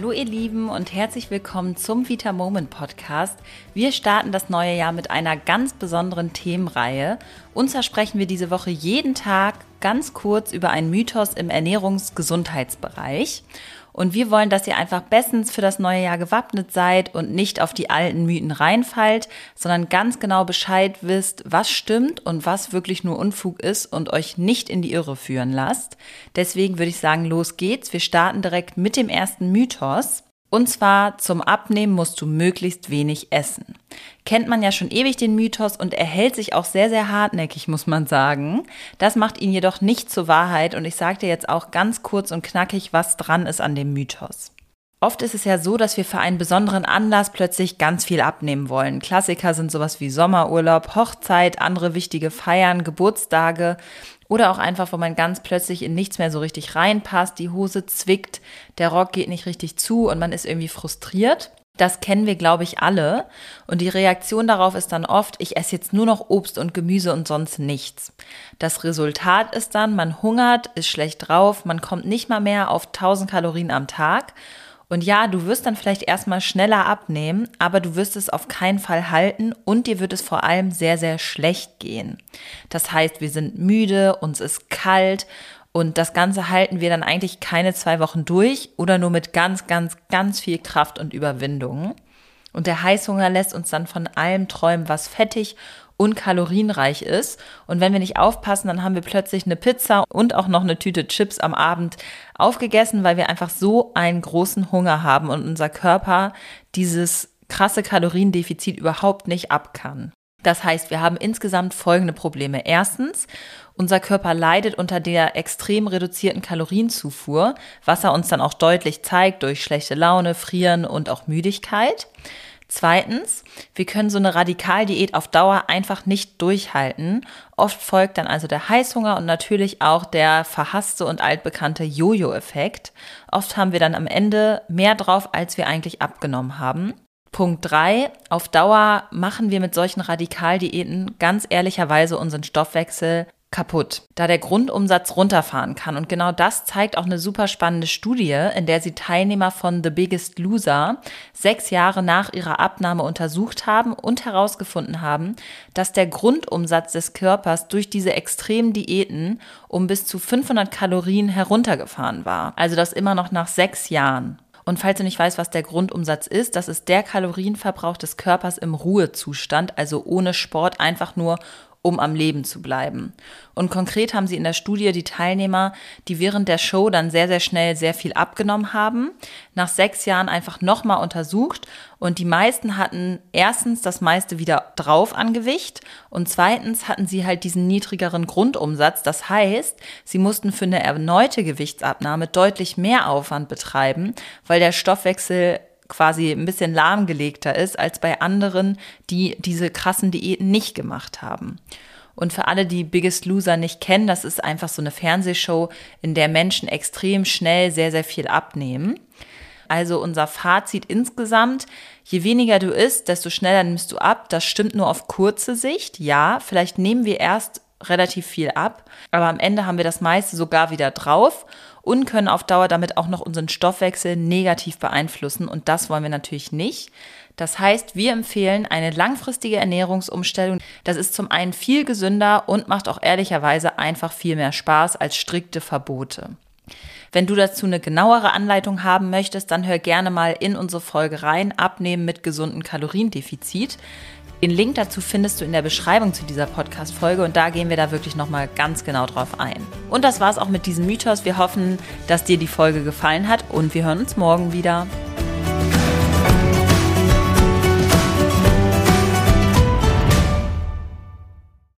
Hallo ihr Lieben und herzlich willkommen zum Vita Moment Podcast. Wir starten das neue Jahr mit einer ganz besonderen Themenreihe. Zwar sprechen wir diese Woche jeden Tag ganz kurz über einen Mythos im Ernährungsgesundheitsbereich. Und wir wollen, dass ihr einfach bestens für das neue Jahr gewappnet seid und nicht auf die alten Mythen reinfallt, sondern ganz genau Bescheid wisst, was stimmt und was wirklich nur Unfug ist und euch nicht in die Irre führen lasst. Deswegen würde ich sagen, los geht's. Wir starten direkt mit dem ersten Mythos. Und zwar zum Abnehmen musst du möglichst wenig essen. Kennt man ja schon ewig den Mythos und er hält sich auch sehr, sehr hartnäckig, muss man sagen. Das macht ihn jedoch nicht zur Wahrheit und ich sage dir jetzt auch ganz kurz und knackig, was dran ist an dem Mythos. Oft ist es ja so, dass wir für einen besonderen Anlass plötzlich ganz viel abnehmen wollen. Klassiker sind sowas wie Sommerurlaub, Hochzeit, andere wichtige Feiern, Geburtstage oder auch einfach, wo man ganz plötzlich in nichts mehr so richtig reinpasst, die Hose zwickt, der Rock geht nicht richtig zu und man ist irgendwie frustriert. Das kennen wir, glaube ich, alle. Und die Reaktion darauf ist dann oft, ich esse jetzt nur noch Obst und Gemüse und sonst nichts. Das Resultat ist dann, man hungert, ist schlecht drauf, man kommt nicht mal mehr auf 1000 Kalorien am Tag. Und ja, du wirst dann vielleicht erstmal schneller abnehmen, aber du wirst es auf keinen Fall halten und dir wird es vor allem sehr, sehr schlecht gehen. Das heißt, wir sind müde, uns ist kalt und das Ganze halten wir dann eigentlich keine zwei Wochen durch oder nur mit ganz, ganz, ganz viel Kraft und Überwindung. Und der Heißhunger lässt uns dann von allem träumen, was fettig und kalorienreich ist. Und wenn wir nicht aufpassen, dann haben wir plötzlich eine Pizza und auch noch eine Tüte Chips am Abend aufgegessen, weil wir einfach so einen großen Hunger haben und unser Körper dieses krasse Kaloriendefizit überhaupt nicht ab kann. Das heißt, wir haben insgesamt folgende Probleme. Erstens, unser Körper leidet unter der extrem reduzierten Kalorienzufuhr, was er uns dann auch deutlich zeigt durch schlechte Laune, Frieren und auch Müdigkeit. Zweitens, wir können so eine Radikaldiät auf Dauer einfach nicht durchhalten. Oft folgt dann also der Heißhunger und natürlich auch der verhasste und altbekannte Jojo-Effekt. Oft haben wir dann am Ende mehr drauf, als wir eigentlich abgenommen haben. Punkt drei: Auf Dauer machen wir mit solchen Radikaldiäten ganz ehrlicherweise unseren Stoffwechsel kaputt, da der Grundumsatz runterfahren kann. Und genau das zeigt auch eine super spannende Studie, in der sie Teilnehmer von The Biggest Loser sechs Jahre nach ihrer Abnahme untersucht haben und herausgefunden haben, dass der Grundumsatz des Körpers durch diese extremen Diäten um bis zu 500 Kalorien heruntergefahren war. Also das immer noch nach sechs Jahren. Und falls du nicht weißt, was der Grundumsatz ist, das ist der Kalorienverbrauch des Körpers im Ruhezustand, also ohne Sport, einfach nur um am Leben zu bleiben. Und konkret haben sie in der Studie die Teilnehmer, die während der Show dann sehr, sehr schnell sehr viel abgenommen haben, nach sechs Jahren einfach nochmal untersucht und die meisten hatten erstens das meiste wieder drauf an Gewicht und zweitens hatten sie halt diesen niedrigeren Grundumsatz. Das heißt, sie mussten für eine erneute Gewichtsabnahme deutlich mehr Aufwand betreiben, weil der Stoffwechsel quasi ein bisschen lahmgelegter ist als bei anderen, die diese krassen Diäten nicht gemacht haben. Und für alle, die Biggest Loser nicht kennen, das ist einfach so eine Fernsehshow, in der Menschen extrem schnell sehr, sehr viel abnehmen. Also unser Fazit insgesamt, je weniger du isst, desto schneller nimmst du ab. Das stimmt nur auf kurze Sicht. Ja, vielleicht nehmen wir erst relativ viel ab, aber am Ende haben wir das meiste sogar wieder drauf und können auf Dauer damit auch noch unseren Stoffwechsel negativ beeinflussen und das wollen wir natürlich nicht. Das heißt, wir empfehlen eine langfristige Ernährungsumstellung. Das ist zum einen viel gesünder und macht auch ehrlicherweise einfach viel mehr Spaß als strikte Verbote. Wenn du dazu eine genauere Anleitung haben möchtest, dann hör gerne mal in unsere Folge rein, abnehmen mit gesundem Kaloriendefizit. Den Link dazu findest du in der Beschreibung zu dieser Podcast-Folge und da gehen wir da wirklich nochmal ganz genau drauf ein. Und das war's auch mit diesem Mythos. Wir hoffen, dass dir die Folge gefallen hat und wir hören uns morgen wieder.